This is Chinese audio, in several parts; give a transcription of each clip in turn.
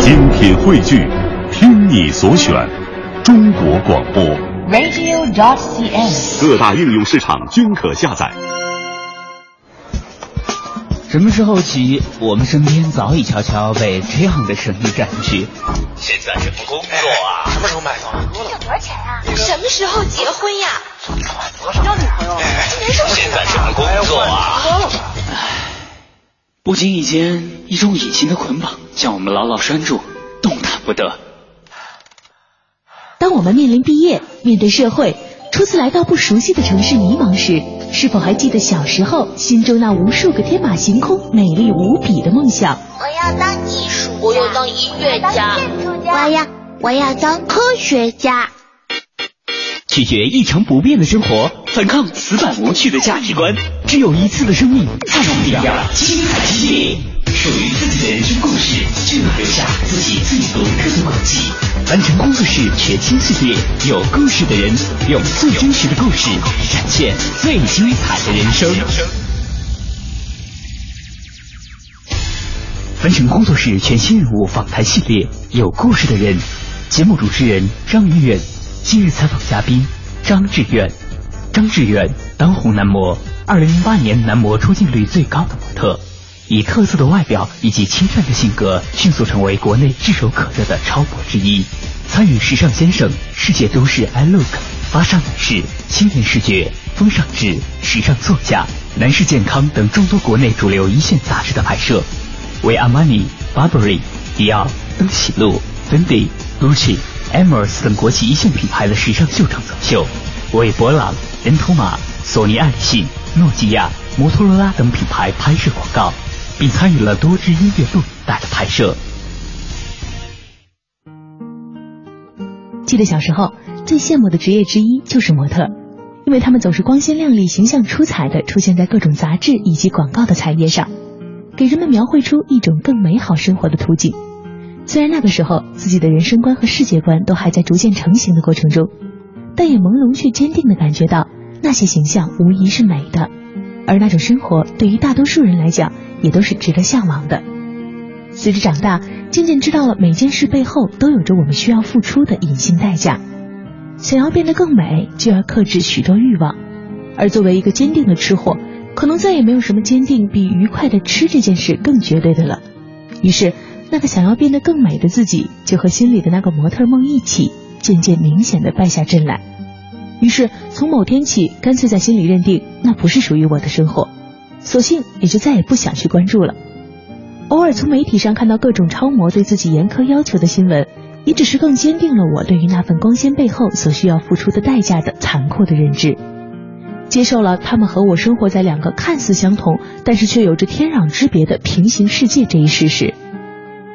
精品汇聚，听你所选，中国广播。radio.cn 各大应用市场均可下载。什么时候起，我们身边早已悄悄被这样的声音占据？现在什么工作啊？什么时候买房？你有多少钱啊？什么时候结婚呀？交女朋友？今年是现在什么工作啊？不经意间，一种隐形的捆绑将我们牢牢拴住，动弹不得。当我们面临毕业，面对社会，初次来到不熟悉的城市迷茫时，是否还记得小时候心中那无数个天马行空、美丽无比的梦想？我要当艺术家，我要当音乐家，我要我要当科学家。拒绝一成不变的生活，反抗死板无趣的价值观。只有一次的生命，才重要，精彩激烈。属于自己的人生故事，就要留下自己最独特的轨迹。凡成工作室全新系列，有故事的人，用最真实的故事展现最精彩的人生。凡成工作室全新人物访谈系列，有故事的人。节目主持人张云远，今日采访嘉宾张志远。张志远，当红男模，二零零八年男模出镜率最高的模特，以特色的外表以及清淡的性格，迅速成为国内炙手可热的超模之一。参与《时尚先生》《世界都市 I Look》《芭莎男士》《青年视觉》《风尚志》《时尚作家》《男士健康》等众多国内主流一线杂志的拍摄，为阿玛尼、Burberry、迪奥、登喜路、Fendi、Gucci、Hermes 等国际一线品牌的时尚秀场走秀，为博朗、人图马、索尼爱立信、诺基亚、摩托罗拉等品牌拍摄广告，并参与了多支音乐录影带的拍摄。记得小时候最羡慕的职业之一就是模特，因为他们总是光鲜亮丽、形象出彩的出现在各种杂志以及广告的彩页上，给人们描绘出一种更美好生活的图景。虽然那个时候自己的人生观和世界观都还在逐渐成型的过程中，但也朦胧却坚定的感觉到那些形象无疑是美的，而那种生活对于大多数人来讲也都是值得向往的。随着长大，渐渐知道了每件事背后都有着我们需要付出的隐性代价。想要变得更美，就要克制许多欲望。而作为一个坚定的吃货，可能再也没有什么坚定比愉快的吃这件事更绝对的了。于是，那个想要变得更美的自己，就和心里的那个模特梦一起，渐渐明显的败下阵来。于是，从某天起，干脆在心里认定那不是属于我的生活，索性也就再也不想去关注了。偶尔从媒体上看到各种超模对自己严苛要求的新闻，也只是更坚定了我对于那份光鲜背后所需要付出的代价的残酷的认知。接受了他们和我生活在两个看似相同，但是却有着天壤之别的平行世界这一事实。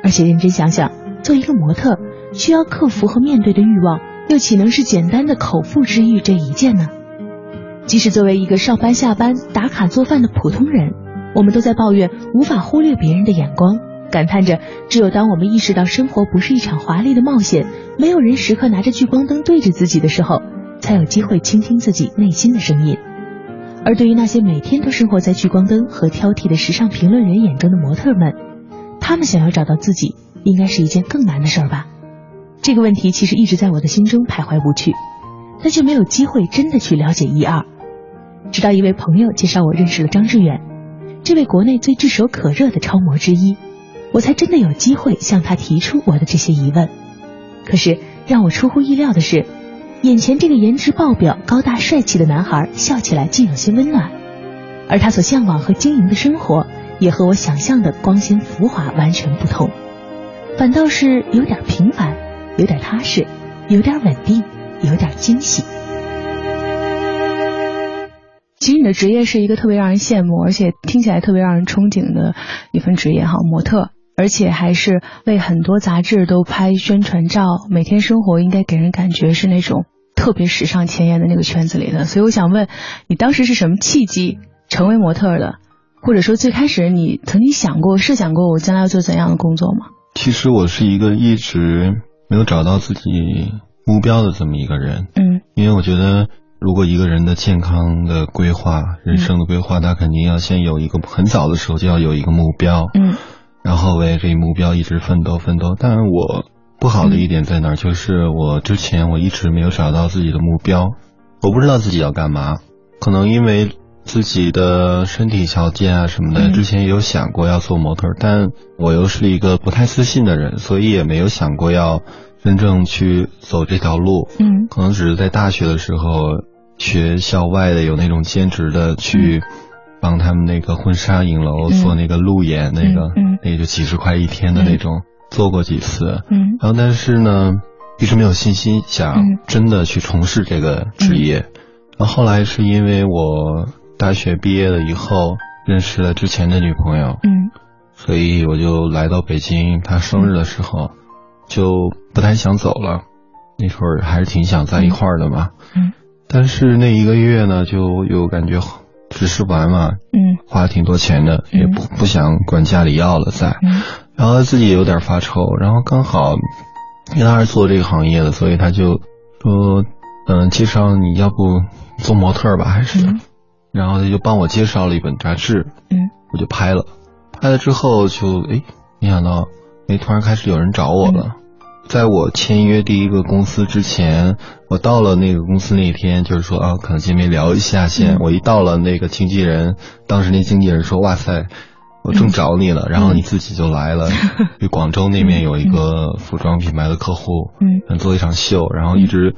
而且认真想想，做一个模特，需要克服和面对的欲望，又岂能是简单的口腹之欲这一件呢？即使作为一个上班下班、打卡做饭的普通人，我们都在抱怨无法忽略别人的眼光，感叹着只有当我们意识到生活不是一场华丽的冒险，没有人时刻拿着聚光灯对着自己的时候，才有机会倾听自己内心的声音。而对于那些每天都生活在聚光灯和挑剔的时尚评论人眼中的模特们，他们想要找到自己，应该是一件更难的事儿吧？这个问题其实一直在我的心中徘徊不去，但却没有机会真的去了解一二。直到一位朋友介绍我认识了张志远，这位国内最炙手可热的超模之一，我才真的有机会向他提出我的这些疑问。可是让我出乎意料的是，眼前这个颜值爆表、高大帅气的男孩笑起来竟有些温暖，而他所向往和经营的生活也和我想象的光鲜浮华完全不同，反倒是有点平凡，有点踏实，有点稳定，有点惊喜。其实你的职业是一个特别让人羡慕，而且听起来特别让人憧憬的一份职业哈，模特，而且还是为很多杂志都拍宣传照，每天生活应该给人感觉是那种特别时尚前沿的那个圈子里的。所以我想问你，当时是什么契机成为模特的？或者说最开始你曾经想过、设想过我将来要做怎样的工作吗？其实我是一个一直没有找到自己目标的这么一个人，嗯，因为我觉得。如果一个人的健康的规划、人生的规划，他肯定要先有一个很早的时候就要有一个目标。嗯，然后为这一目标一直奋斗奋斗。但我不好的一点在哪儿？就是我之前我一直没有找到自己的目标，我不知道自己要干嘛。可能因为自己的身体条件啊什么的，之前也有想过要做模特，但我又是一个不太自信的人，所以也没有想过要真正去走这条路。嗯，可能只是在大学的时候，学校外的有那种兼职的去。帮他们那个婚纱影楼做那个路演，那个那就几十块一天的那种，做过几次。嗯，然后但是呢，一直没有信心想真的去从事这个职业。然后后来是因为我大学毕业了以后认识了之前的女朋友，嗯，所以我就来到北京。她生日的时候就不太想走了，那会儿还是挺想在一块儿的嘛。嗯，但是那一个月呢，就有感觉。只是玩嘛，嗯，花挺多钱的，也不不想管家里要了再，然后自己有点发愁，然后刚好，因为他是做这个行业的，所以他就说，嗯，介绍你要不做模特吧，还是，然后他就帮我介绍了一本杂志，嗯，我就拍了，拍了之后就哎，没想到，哎，突然开始有人找我了。在我签约第一个公司之前，我到了那个公司那天，就是说啊，可能见面聊一下先。我一到了那个经纪人，当时那经纪人说：“哇塞，我正找你了。”然后你自己就来了。就广州那边有一个服装品牌的客户，嗯，做一场秀，然后一直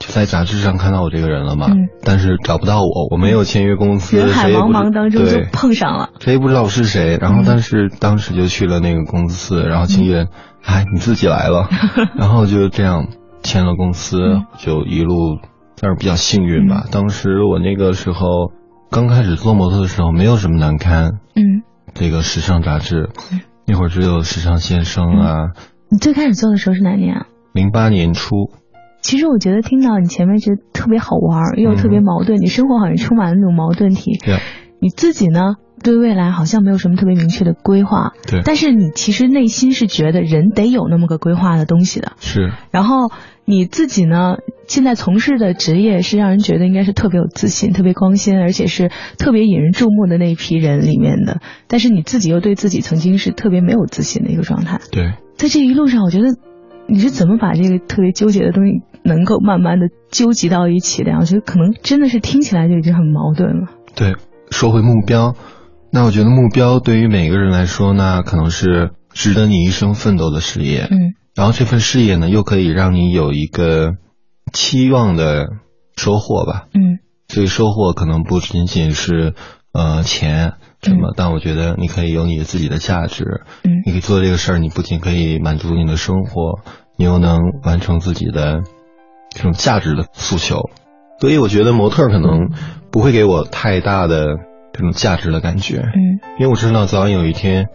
就在杂志上看到我这个人了嘛。但是找不到我，我没有签约公司，人海茫茫当中就碰上了，谁也不知道我是谁。然后，但是当时就去了那个公司，然后经纪人。哎，你自己来了，然后就这样签了公司，就一路算是比较幸运吧。当时我那个时候刚开始做模特的时候，没有什么难堪。嗯，这个时尚杂志，那会儿只有时尚先生啊。你最开始做的时候是哪年啊？零八年初。其实我觉得听到你前面觉得特别好玩，又特别矛盾，你生活好像充满了那种矛盾体。对。你自己呢？对未来好像没有什么特别明确的规划，对。但是你其实内心是觉得人得有那么个规划的东西的，是。然后你自己呢，现在从事的职业是让人觉得应该是特别有自信、特别光鲜，而且是特别引人注目的那一批人里面的。但是你自己又对自己曾经是特别没有自信的一个状态。对。在这一路上，我觉得你是怎么把这个特别纠结的东西能够慢慢的纠集到一起的？我觉得可能真的是听起来就已经很矛盾了。对，说回目标。那我觉得目标对于每个人来说那，可能是值得你一生奋斗的事业。嗯，然后这份事业呢，又可以让你有一个期望的收获吧。嗯，所以收获可能不仅仅是呃钱什么，但我觉得你可以有你自己的价值。嗯，你可以做这个事儿，你不仅可以满足你的生活，你又能完成自己的这种价值的诉求。所以我觉得模特可能不会给我太大的。这种价值的感觉，嗯，因为我知道早晚有一天，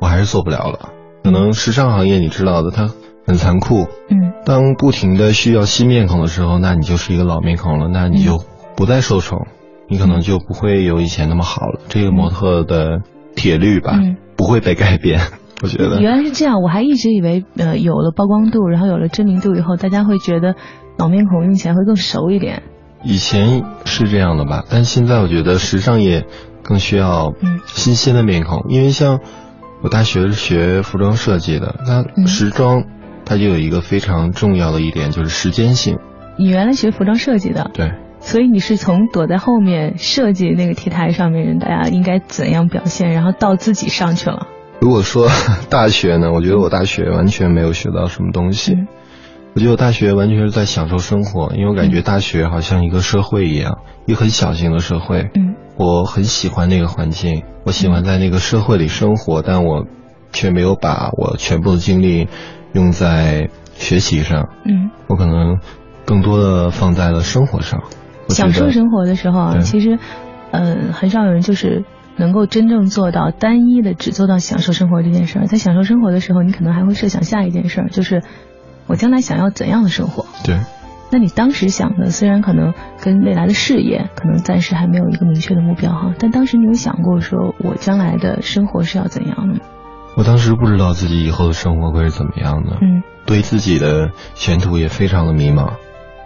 我还是做不了了。可能时尚行业你知道的，它很残酷，嗯，当不停的需要新面孔的时候，那你就是一个老面孔了，那你就不再受宠，你可能就不会有以前那么好了。这个模特的铁律吧，不会被改变，我觉得。原来是这样，我还一直以为，呃，有了曝光度，然后有了知名度以后，大家会觉得老面孔用起来会更熟一点。以前是这样的吧，但现在我觉得时尚业更需要新鲜的面孔，因为像我大学是学服装设计的，那时装它就有一个非常重要的一点就是时间性。你原来学服装设计的，对，所以你是从躲在后面设计那个 T 台上面人大家应该怎样表现，然后到自己上去了。如果说大学呢，我觉得我大学完全没有学到什么东西。我觉得我大学完全是在享受生活，因为我感觉大学好像一个社会一样，一个很小型的社会。嗯，我很喜欢那个环境，我喜欢在那个社会里生活，但我却没有把我全部的精力用在学习上。嗯，我可能更多的放在了生活上。享受生活的时候啊，其实，呃，很少有人就是能够真正做到单一的只做到享受生活这件事儿。在享受生活的时候，你可能还会设想下一件事儿，就是。我将来想要怎样的生活？对，那你当时想的虽然可能跟未来的事业可能暂时还没有一个明确的目标哈，但当时你有想过说我将来的生活是要怎样的吗？我当时不知道自己以后的生活会是怎么样的，嗯，对自己的前途也非常的迷茫。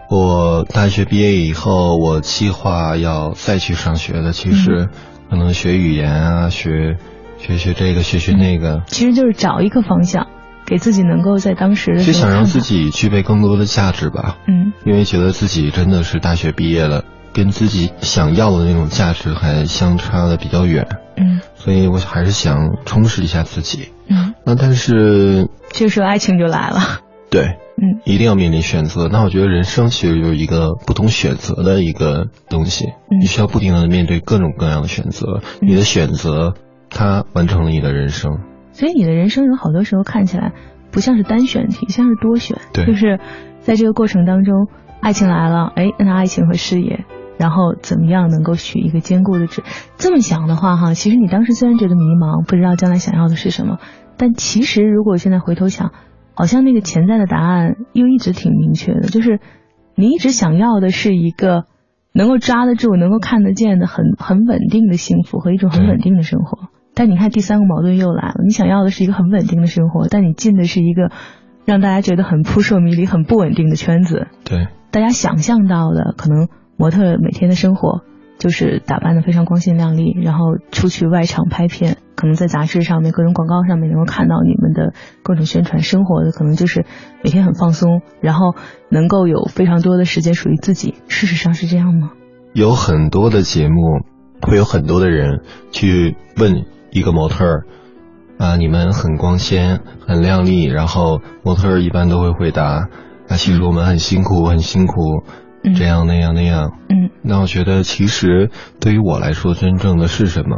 我大学毕业以后，我计划要再去上学的，其实可能学语言啊，学学学这个，学学那个，其实就是找一个方向，给自己能够在当时的就想让自己具备更多的价值吧。嗯因为觉得自己真的是大学毕业了，跟自己想要的那种价值还相差的比较远，嗯所以我还是想充实一下自己。嗯，那但是，这时候爱情就来了。对，嗯一定要面临选择。那我觉得人生其实就是一个不同选择的一个东西，嗯你需要不停的面对各种各样的选择，嗯你的选择它完成了你的人生。所以你的人生有好多时候看起来不像是单选题，像是多选。对就是在这个过程当中，爱情来了，哎，那爱情和事业，然后怎么样能够取一个坚固的值？这么想的话，哈，其实你当时虽然觉得迷茫，不知道将来想要的是什么，但其实如果现在回头想，好像那个潜在的答案又一直挺明确的，就是你一直想要的是一个能够抓得住、能够看得见的很很稳定的幸福和一种很稳定的生活。但你看第三个矛盾又来了，你想要的是一个很稳定的生活，但你进的是一个让大家觉得很扑朔迷离、很不稳定的圈子。对，大家想象到的可能模特每天的生活就是打扮的非常光鲜亮丽，然后出去外场拍片，可能在杂志上面、各种广告上面能够看到你们的各种宣传。生活的可能就是每天很放松，然后能够有非常多的时间属于自己。事实上是这样吗？有很多的节目，会有很多的人去问一个模特儿，啊，你们很光鲜、很亮丽，然后模特儿一般都会回答，啊，其实我们很辛苦，很辛苦，嗯这样那样那样。嗯那我觉得，其实对于我来说，真正的是什么？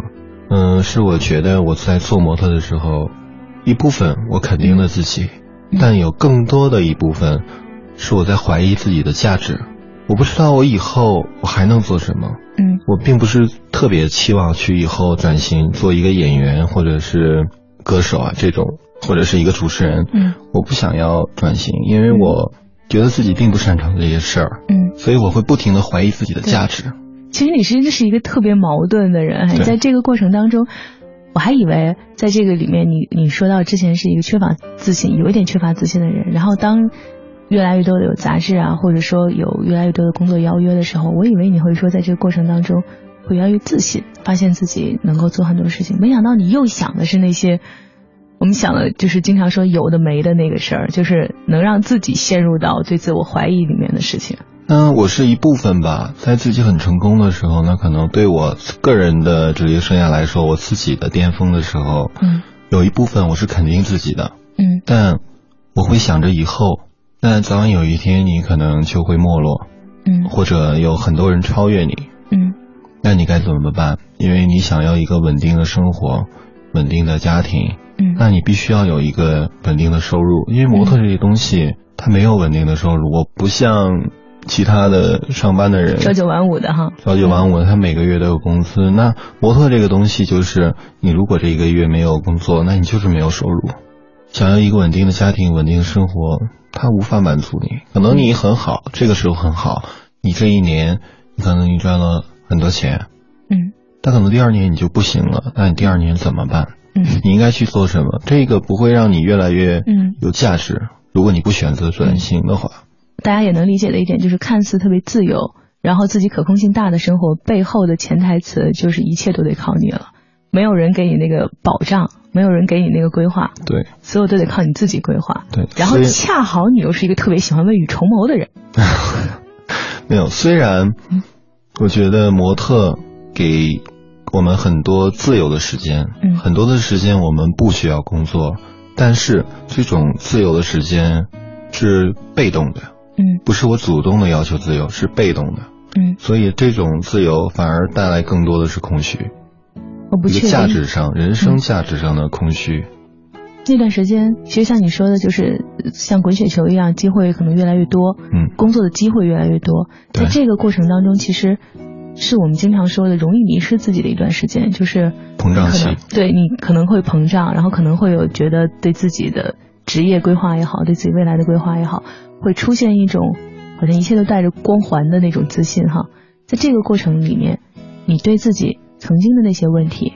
嗯，是我觉得我在做模特的时候，一部分我肯定了自己，嗯但有更多的一部分是我在怀疑自己的价值。我不知道我以后我还能做什么。嗯我并不是特别期望去以后转型做一个演员或者是歌手啊这种，或者是一个主持人。嗯我不想要转型，因为我觉得自己并不擅长这些事儿，嗯。所以我会不停的怀疑自己的价值。其实你真的是一个特别矛盾的人，对在这个过程当中，我还以为在这个里面你，你说到之前是一个缺乏自信，有一点缺乏自信的人，然后当越来越多的有杂志啊，或者说有越来越多的工作邀约的时候，我以为你会说在这个过程当中会越来越自信，发现自己能够做很多事情，没想到你又想的是那些。我们想的就是经常说有的没的那个事儿，就是能让自己陷入到对自我怀疑里面的事情。那，我是一部分吧，在自己很成功的时候，那可能对我个人的职业生涯来说，我自己的巅峰的时候，嗯。有一部分我是肯定自己的，嗯。但我会想着以后，那早晚有一天你可能就会没落，嗯。或者有很多人超越你，嗯。那你该怎么办？因为你想要一个稳定的生活，稳定的家庭，嗯那你必须要有一个稳定的收入。因为模特这些东西，它没有稳定的收入，我不像其他的上班的人，朝九晚五的哈。朝九晚五，他每个月都有工资。那模特这个东西就是，你如果这一个月没有工作，那你就是没有收入。想要一个稳定的家庭、稳定的生活，它无法满足你。可能你很好，这个时候很好，你这一年，你可能你赚了很多钱，嗯但可能第二年你就不行了，那你第二年怎么办？嗯你应该去做什么？这个不会让你越来越嗯有价值。如果你不选择转型的话，大家也能理解的一点就是，看似特别自由，然后自己可控性大的生活背后的潜台词就是一切都得靠你了，没有人给你那个保障，没有人给你那个规划，对所有都得靠你自己规划。对。然后恰好你又是一个特别喜欢未雨绸缪的人，没有，虽然我觉得模特给我们很多自由的时间，嗯。很多的时间我们不需要工作，但是这种自由的时间是被动的，嗯。不是我主动的要求自由，是被动的，嗯，所以这种自由反而带来更多的是空虚，一个我不确定。价值上、人生价值上的空虚。那段时间，其实像你说的，就是呃像滚雪球一样，机会可能越来越多，嗯。工作的机会越来越多。在这个过程当中，其实是我们经常说的容易迷失自己的一段时间，就是膨胀期对你可能会膨胀，然后可能会有觉得对自己的职业规划也好，对自己未来的规划也好，会出现一种好像一切都带着光环的那种自信哈。在这个过程里面，你对自己曾经的那些问题，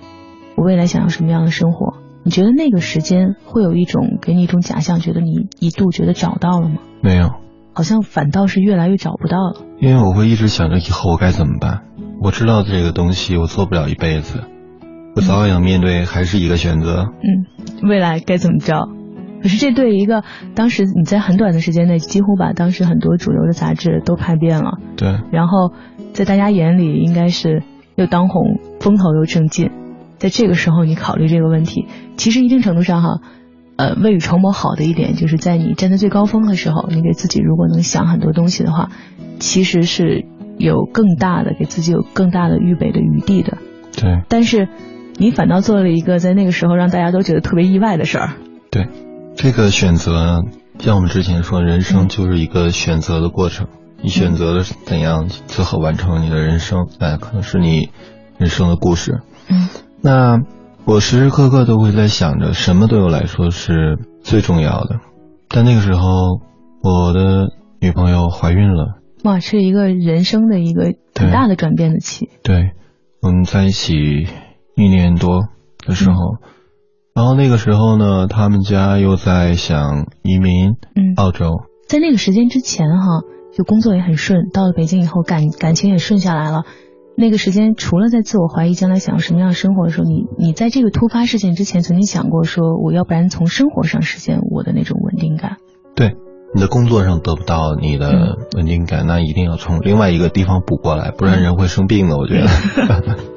我未来想要什么样的生活？你觉得那个时间会有一种给你一种假象，觉得你一度觉得找到了吗？没有，好像反倒是越来越找不到了。因为我会一直想着以后我该怎么办。我知道这个东西我做不了一辈子，我早晚要面对，还是一个选择。嗯，未来该怎么着？可是这对一个当时你在很短的时间内几乎把当时很多主流的杂志都拍遍了，对，然后在大家眼里应该是又当红，风头又正劲，在这个时候你考虑这个问题，其实一定程度上哈，呃，未雨绸缪好的一点就是在你站在最高峰的时候，你给自己如果能想很多东西的话，其实是有更大的给自己有更大的预备的余地的。对，但是你反倒做了一个在那个时候让大家都觉得特别意外的事儿。对。这个选择，像我们之前说，人生就是一个选择的过程。你选择了怎样最后完成你的人生，哎可能是你人生的故事。嗯，那我时时刻刻都会在想着，什么对我来说是最重要的。但那个时候，我的女朋友怀孕了。哇，是一个人生的一个很大的转变的期。对，我们在一起一年多的时候。然后那个时候呢，他们家又在想移民，嗯，澳洲。在那个时间之前哈，就工作也很顺，到了北京以后感感情也顺下来了。那个时间除了在自我怀疑将来想要什么样的生活的时候，你你在这个突发事件之前曾经想过说，我要不然从生活上实现我的那种稳定感？对，你的工作上得不到你的稳定感，那一定要从另外一个地方补过来，不然人会生病的。我觉得。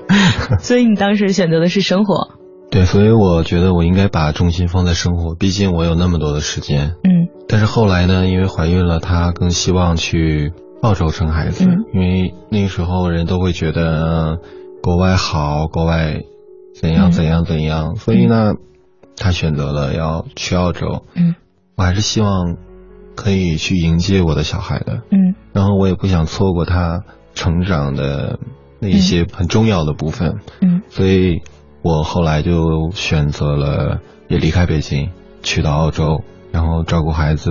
所以你当时选择的是生活。对，所以我觉得我应该把重心放在生活，毕竟我有那么多的时间。嗯。但是后来呢，因为怀孕了，她更希望去澳洲生孩子，因为那个时候人都会觉得国外好，国外怎样怎样怎样，所以呢，她选择了要去澳洲。嗯。我还是希望可以去迎接我的小孩的。嗯。然后我也不想错过他成长的那一些很重要的部分。嗯。所以。我后来就选择了也离开北京，去到澳洲，然后照顾孩子。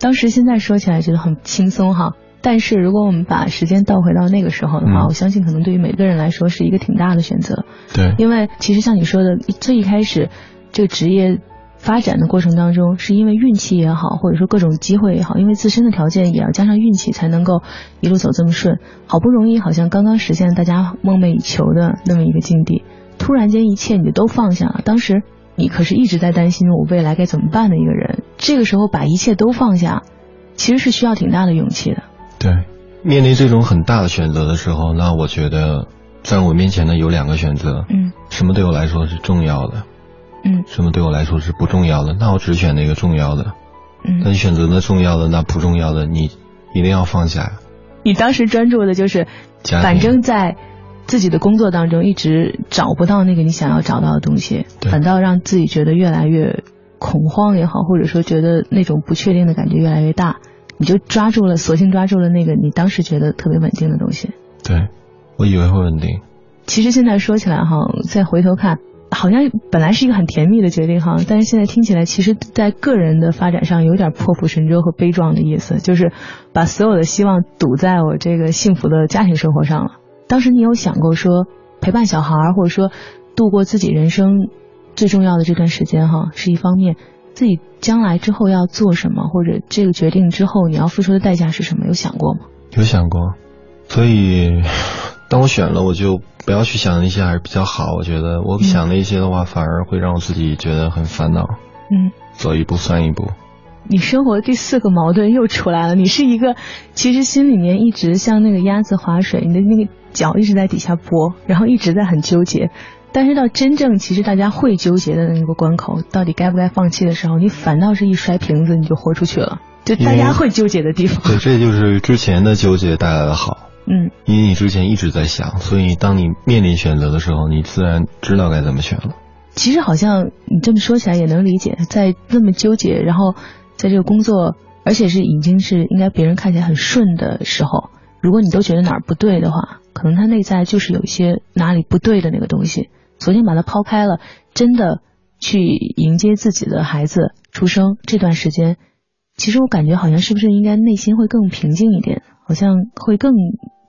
当时现在说起来觉得很轻松哈，但是如果我们把时间倒回到那个时候的话，我相信可能对于每个人来说是一个挺大的选择。对，因为其实像你说的，最一开始这个职业发展的过程当中，是因为运气也好，或者说各种机会也好，因为自身的条件也要加上运气，才能够一路走这么顺。好不容易好像刚刚实现大家梦寐以求的那么一个境地。突然间，一切你就都放下了。当时你可是一直在担心我未来该怎么办的一个人。这个时候把一切都放下，其实是需要挺大的勇气的。对，面临这种很大的选择的时候，那我觉得在我面前呢有两个选择。嗯。什么对我来说是重要的？嗯。什么对我来说是不重要的？那我只选那个重要的。嗯。那你选择那重要的，那不重要的，你一定要放下。你当时专注的就是，反正在。自己的工作当中一直找不到那个你想要找到的东西，反倒让自己觉得越来越恐慌也好，或者说觉得那种不确定的感觉越来越大，你就抓住了，索性抓住了那个你当时觉得特别稳定的东西。对，我以为会稳定。其实现在说起来哈，再回头看，好像本来是一个很甜蜜的决定哈，但是现在听起来，其实在个人的发展上有点破釜沉舟和悲壮的意思，就是把所有的希望赌在我这个幸福的家庭生活上了。当时你有想过说陪伴小孩，或者说度过自己人生最重要的这段时间哈，是一方面；自己将来之后要做什么，或者这个决定之后你要付出的代价是什么？有想过吗？有想过，所以当我选了，我就不要去想那些还是比较好。我觉得我想那些的话，反而会让我自己觉得很烦恼。嗯，走一步算一步。你生活的第四个矛盾又出来了。你是一个其实心里面一直像那个鸭子划水，你的那个。脚一直在底下拨，然后一直在很纠结，但是到真正其实大家会纠结的那个关口，到底该不该放弃的时候，你反倒是一摔瓶子你就豁出去了，就大家会纠结的地方。对，这就是之前的纠结带来的好。嗯，因为你之前一直在想，所以当你面临选择的时候，你自然知道该怎么选了。其实好像你这么说起来也能理解，在那么纠结，然后在这个工作，而且是已经是应该别人看起来很顺的时候，如果你都觉得哪儿不对的话。可能他内在就是有一些哪里不对的那个东西，昨天把它抛开了，真的去迎接自己的孩子出生这段时间，其实我感觉好像是不是应该内心会更平静一点，好像会更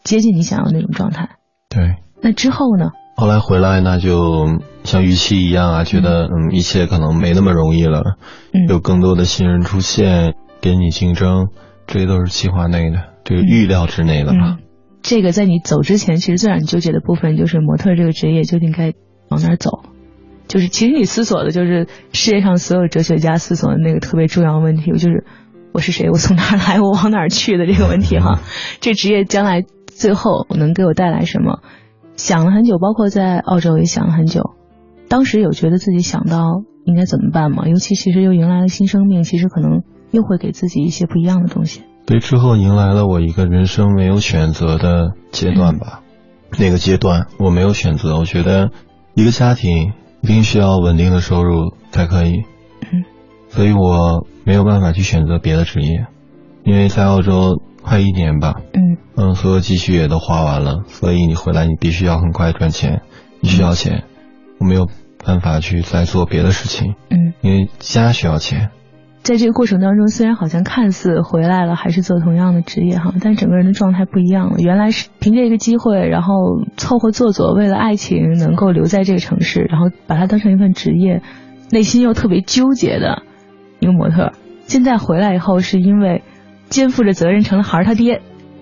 接近你想要那种状态。对。那之后呢？后来回来，那就像预期一样啊，觉得嗯一切可能没那么容易了，嗯，有更多的新人出现给你竞争，这些都是计划内的，这个预料之内的嘛。这个在你走之前，其实最让你纠结的部分就是模特这个职业究竟该往哪儿走。就是其实你思索的就是世界上所有哲学家思索的那个特别重要的问题，就是我是谁，我从哪儿来，我往哪儿去的这个问题哈。这职业将来最后能给我带来什么？想了很久，包括在澳洲也想了很久。当时有觉得自己想到应该怎么办吗？尤其其实又迎来了新生命，其实可能又会给自己一些不一样的东西。对，之后迎来了我一个人生没有选择的阶段吧。那个阶段我没有选择，我觉得一个家庭。一定需要稳定的收入才可以，嗯，所以我没有办法去选择别的职业，因为在澳洲快一年吧，嗯嗯，所有积蓄也都花完了，所以你回来你必须要很快赚钱，你需要钱，我没有办法去再做别的事情，嗯，因为家需要钱。在这个过程当中，虽然好像看似回来了，还是做同样的职业哈，但整个人的状态不一样了。原来是凭借一个机会，然后凑合做做，为了爱情能够留在这个城市，然后把它当成一份职业，内心又特别纠结的一个模特。现在回来以后，是因为肩负着责任，成了孩儿他爹，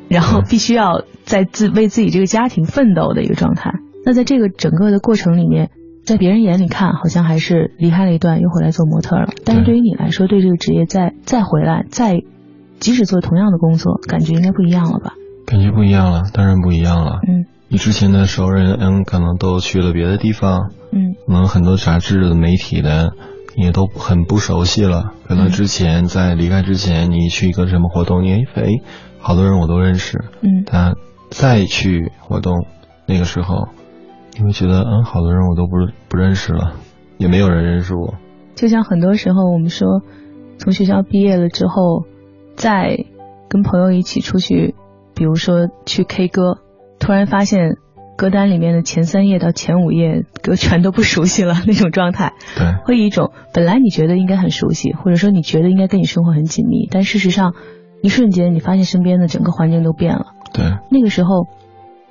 然后必须要在自为自己这个家庭奋斗的一个状态。那在这个整个的过程里面。在别人眼里看，好像还是离开了一段，又回来做模特了。但是对于你来说，对这个职业再再回来，再即使做同样的工作，感觉应该不一样了吧？感觉不一样了，当然不一样了。嗯，你之前的熟人，嗯，可能都去了别的地方，嗯，可能很多杂志的媒体的也都很不熟悉了。可能之前在离开之前，你去一个什么活动，你哎，好多人我都认识，嗯，但再去活动，那个时候。你会觉得，嗯，好多人我都不不认识了，也没有人认识我。就像很多时候，我们说，从学校毕业了之后，再跟朋友一起出去，比如说去 K 歌，突然发现歌单里面的前三页到前五页歌全都不熟悉了，那种状态。对。会一种本来你觉得应该很熟悉，或者说你觉得应该跟你生活很紧密，但事实上，一瞬间你发现身边的整个环境都变了。对。那个时候。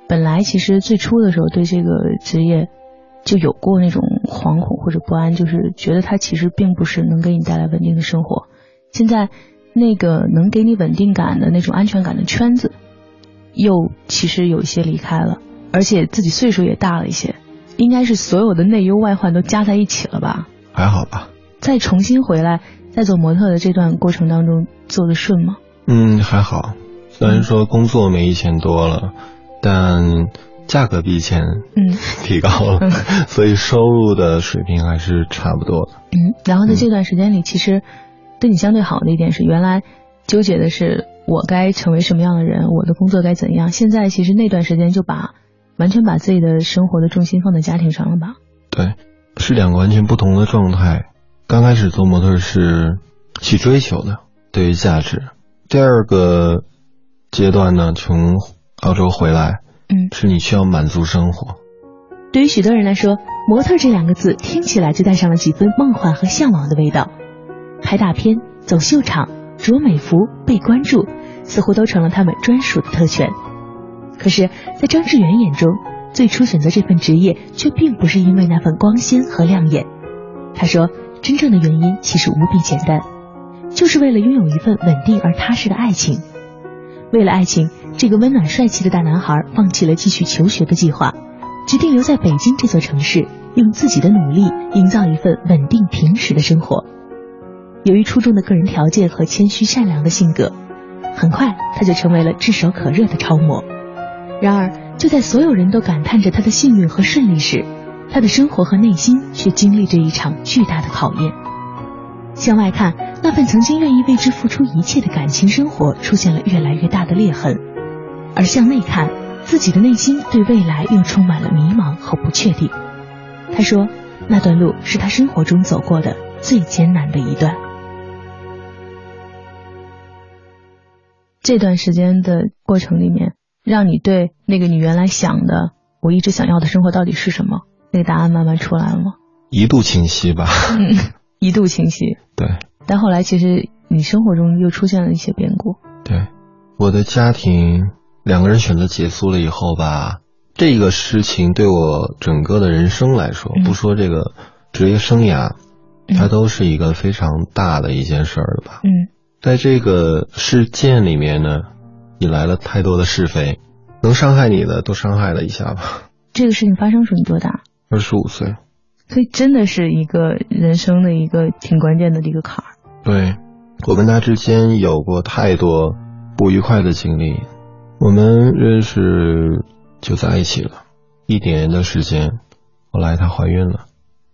本来其实最初的时候对这个职业就有过那种惶恐或者不安，就是觉得它其实并不是能给你带来稳定的生活。现在那个能给你稳定感的那种安全感的圈子，又其实有一些离开了，而且自己岁数也大了一些，应该是所有的内忧外患都加在一起了吧？还好吧。再重新回来，在做模特的这段过程当中，做的顺吗？嗯，还好。虽然说工作没以前多了。但价格比以前嗯 提高了，所以收入的水平还是差不多的。嗯，然后在这段时间里，其实对你相对好的一点是，原来纠结的是我该成为什么样的人，我的工作该怎样。现在其实那段时间就把完全把自己的生活的重心放在家庭上了吧？对，是两个完全不同的状态。刚开始做模特是去追求的，对于价值。第二个阶段呢，从澳洲回来，嗯，是你需要满足生活。对于许多人来说，模特这两个字听起来就带上了几分梦幻和向往的味道。拍大片、走秀场、着美服、被关注，似乎都成了他们专属的特权。可是，在张志远眼中，最初选择这份职业却并不是因为那份光鲜和亮眼。他说，真正的原因其实无比简单，就是为了拥有一份稳定而踏实的爱情。为了爱情，这个温暖帅气的大男孩放弃了继续求学的计划，决定留在北京这座城市，用自己的努力营造一份稳定平实的生活。由于出众的个人条件和谦虚善良的性格，很快他就成为了炙手可热的超模。然而，就在所有人都感叹着他的幸运和顺利时，他的生活和内心却经历着一场巨大的考验。向外看，那份曾经愿意为之付出一切的感情生活出现了越来越大的裂痕；而向内看，自己的内心对未来又充满了迷茫和不确定。他说，那段路是他生活中走过的最艰难的一段。这段时间的过程里面，让你对那个你原来想的、我一直想要的生活到底是什么？那个答案慢慢出来了吗？一度清晰吧。一度清晰，对。但后来其实你生活中又出现了一些变故。对，我的家庭两个人选择结束了以后吧，这个事情对我整个的人生来说，不说这个职业生涯，它都是一个非常大的一件事儿吧。嗯，在这个事件里面呢，引来了太多的是非，能伤害你的都伤害了一下吧。这个事情发生时你多大？二十五岁。所以真的是一个人生的一个挺关键的一个坎儿。对，我跟他之间有过太多不愉快的经历。我们认识就在一起了，一年的时间，后来她怀孕了，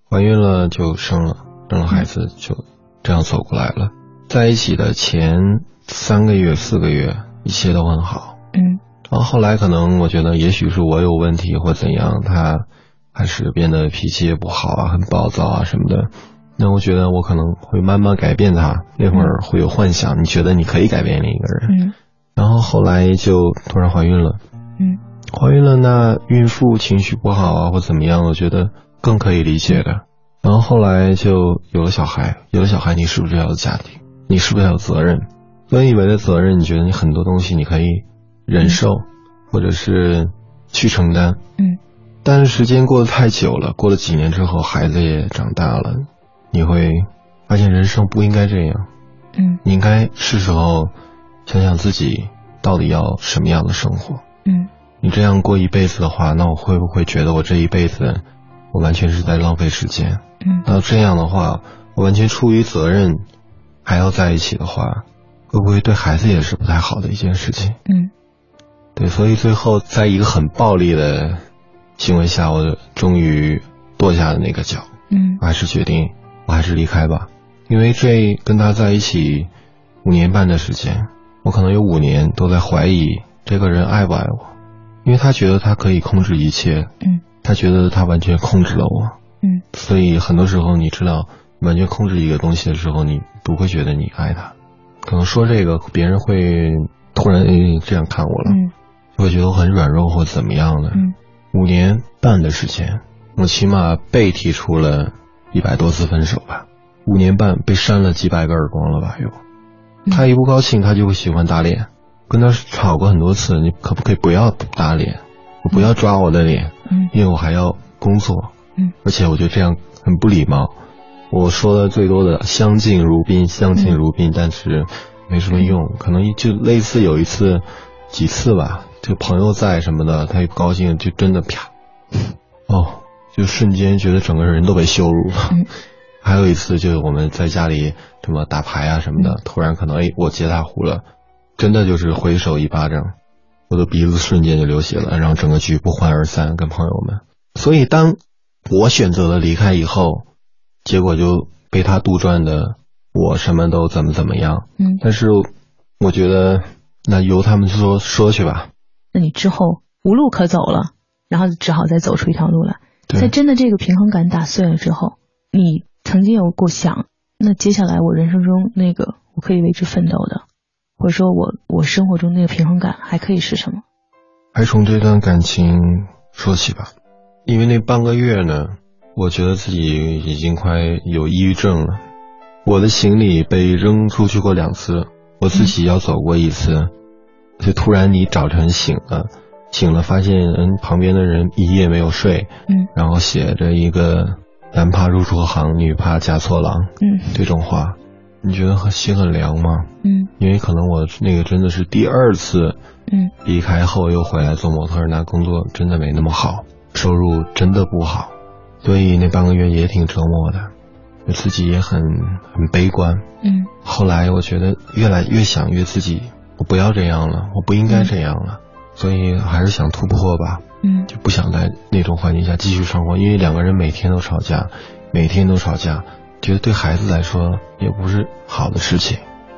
怀孕了就生了，生了孩子就这样走过来了。在一起的前三个月、四个月，一切都很好。嗯。然后后来可能我觉得，也许是我有问题或怎样，他开始变得脾气也不好啊，很暴躁啊什么的。那我觉得我可能会慢慢改变他。那会儿会有幻想，你觉得你可以改变另一个人。嗯。然后后来就突然怀孕了。嗯。怀孕了，那孕妇情绪不好啊，或怎么样，我觉得更可以理解的。然后后来就有了小孩，有了小孩，你是不是要有家庭？你是不是要有责任？本以为的责任，你觉得你很多东西你可以忍受，或者是去承担。嗯。但是时间过得太久了，过了几年之后，孩子也长大了，你会发现人生不应该这样。嗯。你应该是时候想想自己到底要什么样的生活。嗯。你这样过一辈子的话，那我会不会觉得我这一辈子我完全是在浪费时间？嗯。那这样的话，我完全出于责任还要在一起的话，会不会对孩子也是不太好的一件事情？嗯。对，所以最后在一个很暴力的。行为下，我终于跺下了那个脚。嗯，我还是决定，我还是离开吧。因为这跟他在一起五年半的时间，我可能有五年都在怀疑这个人爱不爱我，因为他觉得他可以控制一切。嗯，他觉得他完全控制了我。嗯，所以很多时候，你知道，完全控制一个东西的时候，你不会觉得你爱他。可能说这个，别人会突然这样看我了，嗯，会觉得我很软弱或怎么样的。嗯。五年半的时间，我起码被提出了一百多次分手吧。五年半被扇了几百个耳光了吧？又，他一不高兴，他就会喜欢打脸。跟他吵过很多次，你可不可以不要打脸？我不要抓我的脸，嗯，因为我还要工作，嗯，而且我觉得这样很不礼貌。我说的最多的相敬如宾，相敬如宾，但是没什么用。可能就类似有一次，几次吧。就朋友在什么的，他一不高兴就真的啪，哦，就瞬间觉得整个人都被羞辱了。还有一次就是我们在家里什么打牌啊什么的，突然可能哎我接他胡了，真的就是回手一巴掌，我的鼻子瞬间就流血了，然后整个局不欢而散。跟朋友们，所以当我选择了离开以后，结果就被他杜撰的我什么都怎么怎么样。嗯，但是我觉得那由他们说说去吧。那你之后无路可走了，然后只好再走出一条路来。在真的这个平衡感打碎了之后，你曾经有过想，那接下来我人生中那个我可以为之奋斗的，或者说我我生活中那个平衡感还可以是什么？还从这段感情说起吧，因为那半个月呢，我觉得自己已经快有抑郁症了。我的行李被扔出去过两次，我自己要走过一次。就突然你早晨醒了，醒了发现嗯旁边的人一夜没有睡，嗯，然后写着一个男怕入错行，女怕嫁错郎，嗯，这种话，你觉得心很凉吗？嗯，因为可能我那个真的是第二次，嗯，离开后又回来做模特，那工作真的没那么好，收入真的不好，所以那半个月也挺折磨的，我自己也很很悲观，嗯，后来我觉得越来越想越自己。我不要这样了，我不应该这样了，所以还是想突破吧。嗯，就不想在那种环境下继续生活，因为两个人每天都吵架，每天都吵架，觉得对孩子来说也不是好的事情。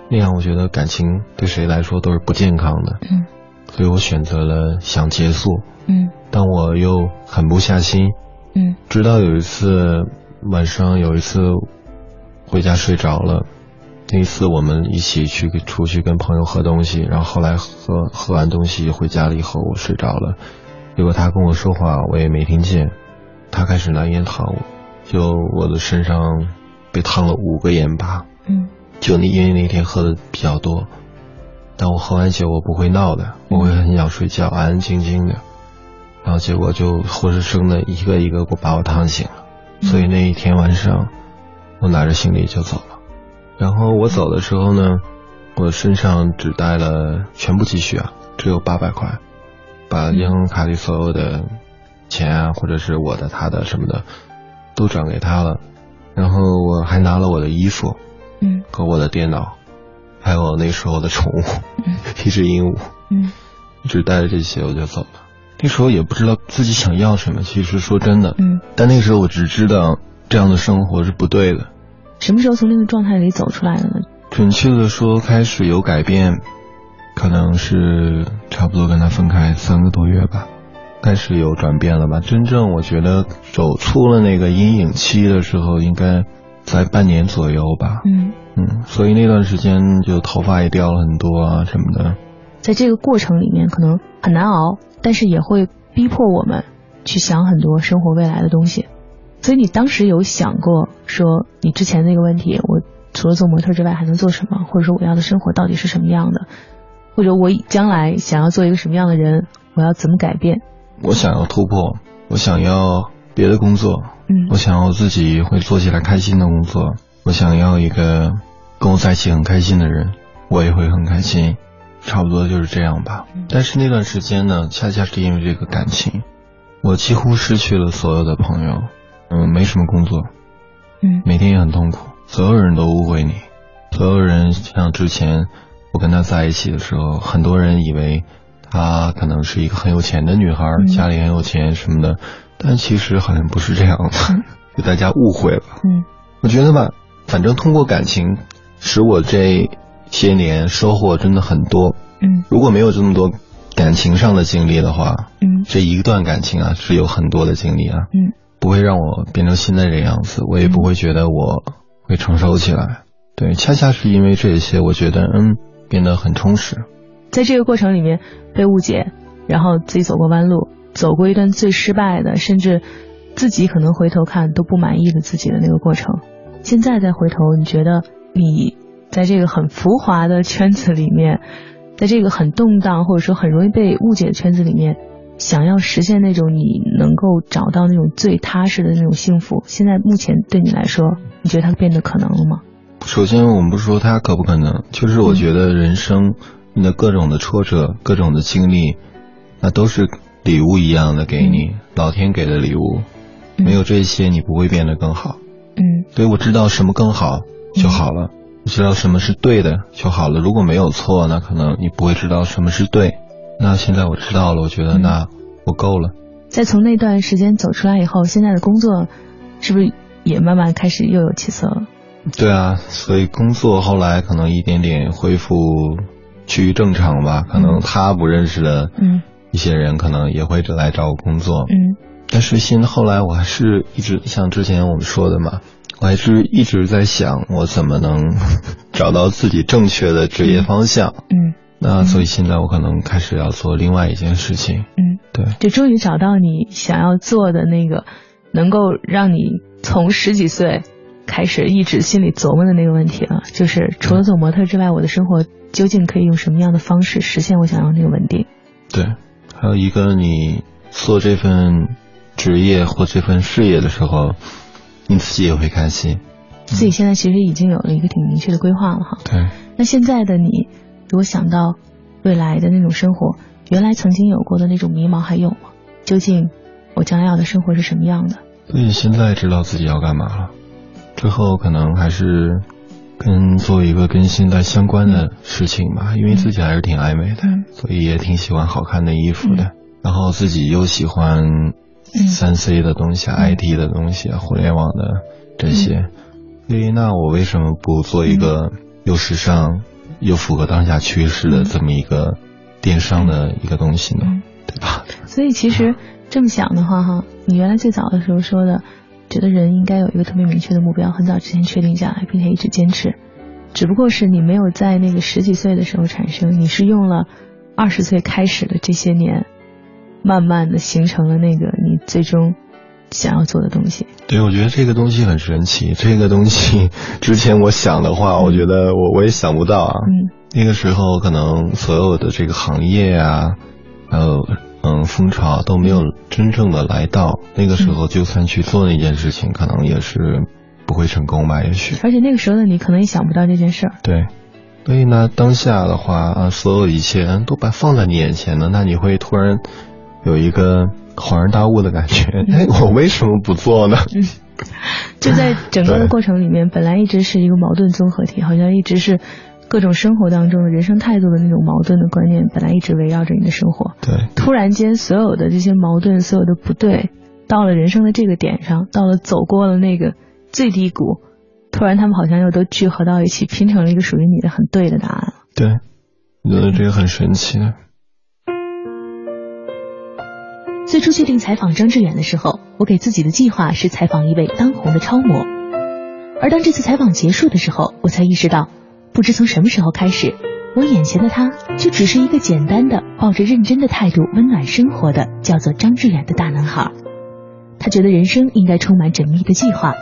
那样我觉得感情对谁来说都是不健康的。嗯，所以我选择了想结束。嗯，但我又狠不下心。嗯，直到有一次晚上，有一次回家睡着了。那一次我们一起去出去跟朋友喝东西，然后后来喝喝完东西回家了以后，我睡着了，结果他跟我说话我也没听见，他开始拿烟烫我，就我的身上被烫了五个烟疤，嗯，就那因为那天喝的比较多，但我喝完酒我不会闹的，我会很想睡觉，安安静静的，然后结果就活生生的一个一个给我把我烫醒了，所以那一天晚上我拿着行李就走了。然后我走的时候呢，我身上只带了全部积蓄啊，只有八百块，把银行卡里所有的钱啊，或者是我的、他的什么的，都转给他了。然后我还拿了我的衣服，嗯，和我的电脑，还有那时候的宠物，嗯，一只鹦鹉，嗯，一直带着这些我就走了。那时候也不知道自己想要什么，其实说真的，嗯，但那个时候我只知道这样的生活是不对的。什么时候从那个状态里走出来的呢？准确的说，开始有改变，可能是差不多跟他分开三个多月吧。开始有转变了吧？真正我觉得走出了那个阴影期的时候，应该在半年左右吧。嗯嗯，所以那段时间就头发也掉了很多啊什么的。在这个过程里面，可能很难熬，但是也会逼迫我们去想很多生活未来的东西。所以你当时有想过说，你之前那个问题，我除了做模特之外还能做什么？或者说我要的生活到底是什么样的？或者我将来想要做一个什么样的人？我要怎么改变？我想要突破，我想要别的工作，嗯，我想要自己会做起来开心的工作，我想要一个跟我在一起很开心的人，我也会很开心，差不多就是这样吧。嗯、但是那段时间呢，恰恰是因为这个感情，我几乎失去了所有的朋友，嗯，没什么工作，嗯，每天也很痛苦，所有人都误会你，所有人像之前我跟他在一起的时候，很多人以为。她可能是一个很有钱的女孩，嗯、家里很有钱什么的，但其实好像不是这样的，就大家误会了。嗯，我觉得吧，反正通过感情，使我这些年收获真的很多。嗯，如果没有这么多感情上的经历的话，嗯，这一段感情啊是有很多的经历啊，嗯，不会让我变成现在这样子，我也不会觉得我会成熟起来。对，恰恰是因为这些，我觉得嗯变得很充实。在这个过程里面被误解，然后自己走过弯路，走过一段最失败的，甚至自己可能回头看都不满意的自己的那个过程。现在再回头，你觉得你在这个很浮华的圈子里面，在这个很动荡或者说很容易被误解的圈子里面，想要实现那种你能够找到那种最踏实的那种幸福，现在目前对你来说，你觉得它变得可能了吗？首先，我们不说它可不可能，就是我觉得人生。你的各种的挫折，各种的经历，那都是礼物一样的给你，嗯、老天给的礼物。嗯、没有这些，你不会变得更好。嗯，所以我知道什么更好就好了，知道什么是对的就好了。如果没有错，那可能你不会知道什么是对。那现在我知道了，我觉得那我够了。在从那段时间走出来以后，现在的工作是不是也慢慢开始又有起色了？对啊，所以工作后来可能一点点恢复。趋于正常吧，可能他不认识的一些人，可能也会来找我工作。嗯，但是现在后来我还是一直像之前我们说的嘛，我还是一直在想我怎么能 找到自己正确的职业方向。嗯，那所以现在我可能开始要做另外一件事情。嗯，对，就终于找到你想要做的那个，能够让你从十几岁开始一直心里琢磨的那个问题了，就是除了做模特之外，我的生活。究竟可以用什么样的方式实现我想要那个稳定？对，还有一个你做这份职业或这份事业的时候，你自己也会开心。自己现在其实已经有了一个挺明确的规划了哈。对。那现在的你，如果想到未来的那种生活，原来曾经有过的那种迷茫还有吗？究竟我将来要的生活是什么样的？所以现在知道自己要干嘛了，之后可能还是。跟做一个跟现在相关的事情吧，因为自己还是挺爱美的，嗯、所以也挺喜欢好看的衣服的。嗯、然后自己又喜欢三 C 的东西、嗯、IT 的东西、互联网的这些，所以那我为什么不做一个又时尚又符合当下趋势的这么一个电商的一个东西呢？对吧？所以其实这么想的话，哈，你原来最早的时候说的。觉得人应该有一个特别明确的目标，很早之前确定下来，并且一直坚持。只不过是你没有在那个十几岁的时候产生，你是用了二十岁开始的这些年，慢慢的形成了那个你最终想要做的东西。对，我觉得这个东西很神奇。这个东西之前我想的话，我觉得我我也想不到啊。嗯。那个时候可能所有的这个行业啊，还有。嗯，风潮都没有真正的来到那个时候，就算去做那件事情，可能也是不会成功吧？也许。而且那个时候的你可能也想不到这件事儿。对，所以呢，当下的话啊，所有一切都摆放在你眼前呢，那你会突然有一个恍然大悟的感觉，哎，我为什么不做呢？嗯，就在整个的过程里面，本来一直是一个矛盾综合体，好像一直是各种生活当中的人生态度的那种矛盾的观念，本来一直围绕着你的生活。对，突然间所有的这些矛盾，所有的不对，到了人生的这个点上，到了走过了那个最低谷，突然他们好像又都聚合到一起，拼成了一个属于你的很对的答案。对，我觉得这个很神奇的。最初确定采访张志远的时候，我给自己的计划是采访一位当红的超模。而当这次采访结束的时候，我才意识到，不知从什么时候开始，我眼前的他就只是一个简单的、抱着认真的态度温暖生活的叫做张志远的大男孩。他觉得人生应该充满缜密的计划，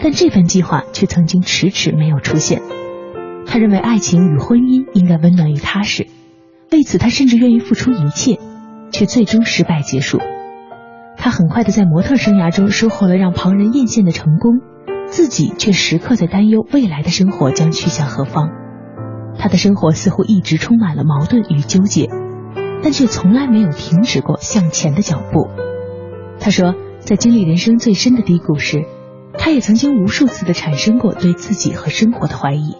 但这份计划却曾经迟迟没有出现。他认为爱情与婚姻应该温暖与踏实，为此他甚至愿意付出一切。却最终失败结束。他很快的在模特生涯中收获了让旁人艳羡的成功，自己却时刻在担忧未来的生活将去向何方。他的生活似乎一直充满了矛盾与纠结，但却从来没有停止过向前的脚步。他说，在经历人生最深的低谷时，他也曾经无数次的产生过对自己和生活的怀疑，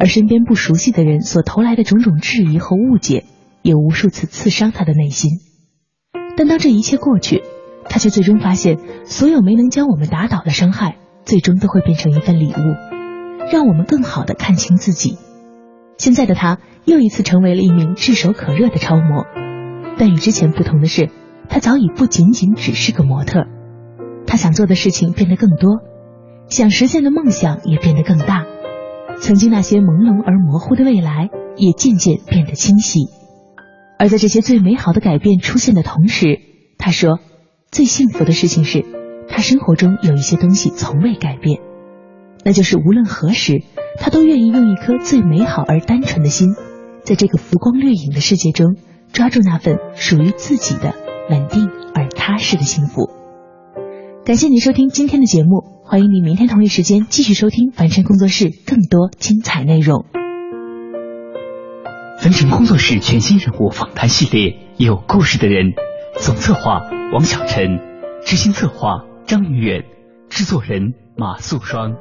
而身边不熟悉的人所投来的种种质疑和误解。也无数次刺伤他的内心，但当这一切过去，他却最终发现，所有没能将我们打倒的伤害，最终都会变成一份礼物，让我们更好的看清自己。现在的他又一次成为了一名炙手可热的超模，但与之前不同的是，他早已不仅仅只是个模特，他想做的事情变得更多，想实现的梦想也变得更大，曾经那些朦胧而模糊的未来，也渐渐变得清晰。而在这些最美好的改变出现的同时，他说，最幸福的事情是，他生活中有一些东西从未改变，那就是无论何时，他都愿意用一颗最美好而单纯的心，在这个浮光掠影的世界中，抓住那份属于自己的稳定而踏实的幸福。感谢您收听今天的节目，欢迎您明天同一时间继续收听凡尘工作室更多精彩内容。凡尘工作室全新人物访谈系列，有故事的人，总策划王小晨，执行策划张云远，制作人马素双。